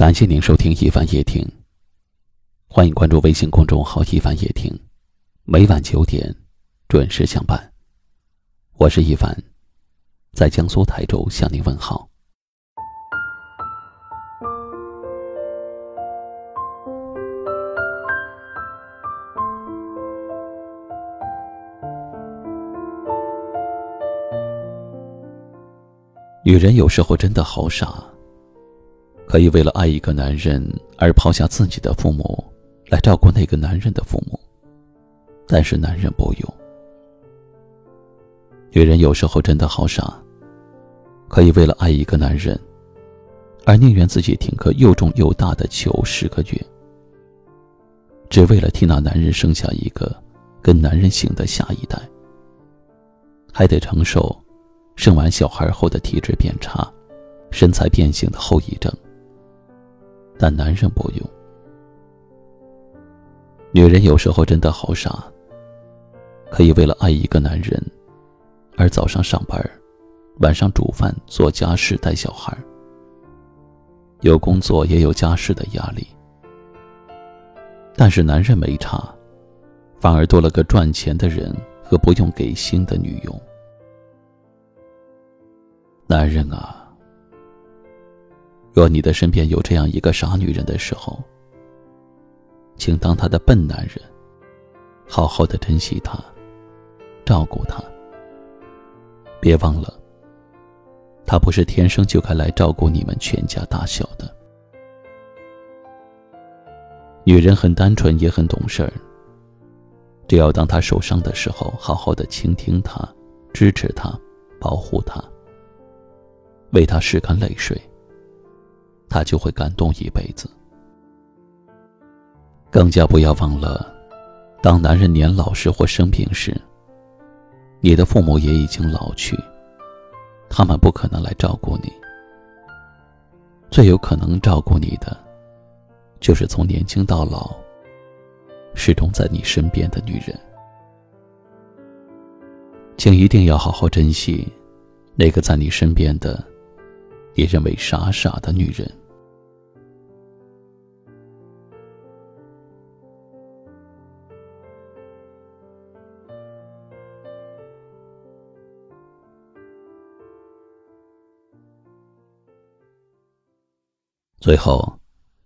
感谢您收听一凡夜听。欢迎关注微信公众号“一凡夜听”，每晚九点准时相伴。我是一凡，在江苏台州向您问好。女人有时候真的好傻。可以为了爱一个男人而抛下自己的父母，来照顾那个男人的父母。但是男人不用。女人有时候真的好傻。可以为了爱一个男人，而宁愿自己挺个又重又大的球十个月，只为了替那男人生下一个跟男人姓的下一代，还得承受生完小孩后的体质变差、身材变形的后遗症。但男人不用。女人有时候真的好傻，可以为了爱一个男人，而早上上班，晚上煮饭、做家事、带小孩，有工作也有家事的压力。但是男人没差，反而多了个赚钱的人和不用给薪的女佣。男人啊！若你的身边有这样一个傻女人的时候，请当她的笨男人，好好的珍惜她，照顾她。别忘了，她不是天生就该来照顾你们全家大小的。女人很单纯，也很懂事儿。只要当她受伤的时候，好好的倾听她，支持她，保护她，为她拭干泪水。他就会感动一辈子。更加不要忘了，当男人年老时或生病时，你的父母也已经老去，他们不可能来照顾你。最有可能照顾你的，就是从年轻到老，始终在你身边的女人。请一定要好好珍惜，那个在你身边的，你认为傻傻的女人。最后，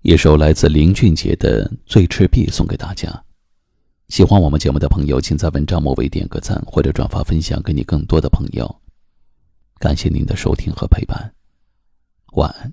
一首来自林俊杰的《醉赤壁》送给大家。喜欢我们节目的朋友，请在文章末尾点个赞或者转发分享给你更多的朋友。感谢您的收听和陪伴，晚安。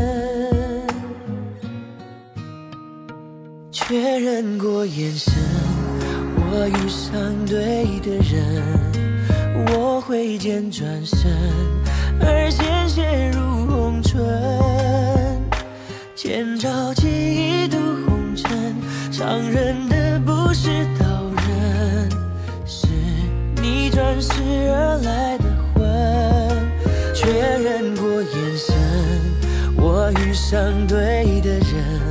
确认过眼神，我遇上对的人，我挥剑转身，而鲜血如红唇。千朝记忆渡红尘，伤人的不是刀刃，是你转世而来的魂。确认过眼神，我遇上对的人。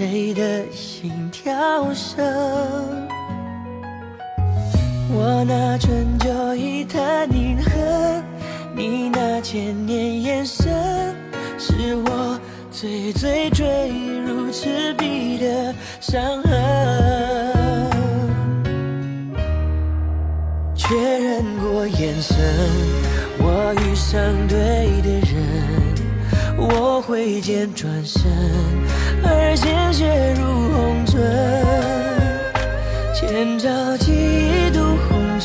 谁的心跳声？我那春秋一叹凝恨，你那千年眼神，是我最最坠入赤壁的伤痕。确认过眼神，我遇上对的人，我挥剑转身，而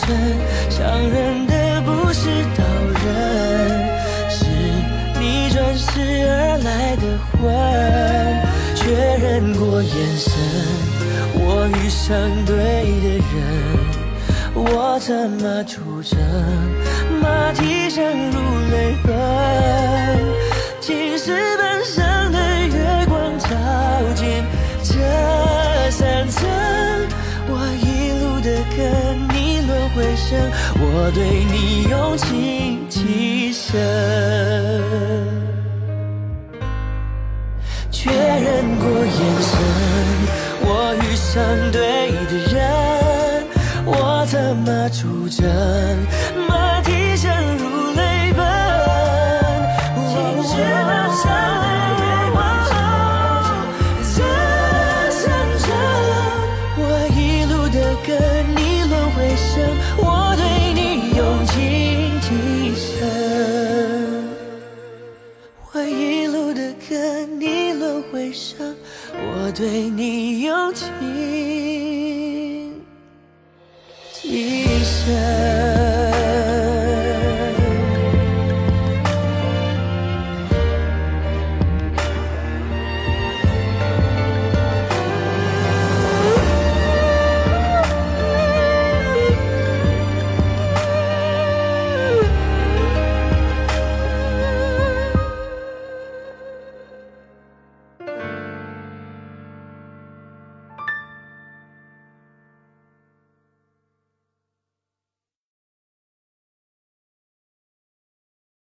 红尘，伤人的不是刀刃，是你转世而来的魂。确认过眼神，我遇上对的人。我策马出征，马蹄声如泪奔。青石我对你用情极深。确认过眼神，我遇上对的人。我怎么出征，的歌你轮回声，我对你用情。极深。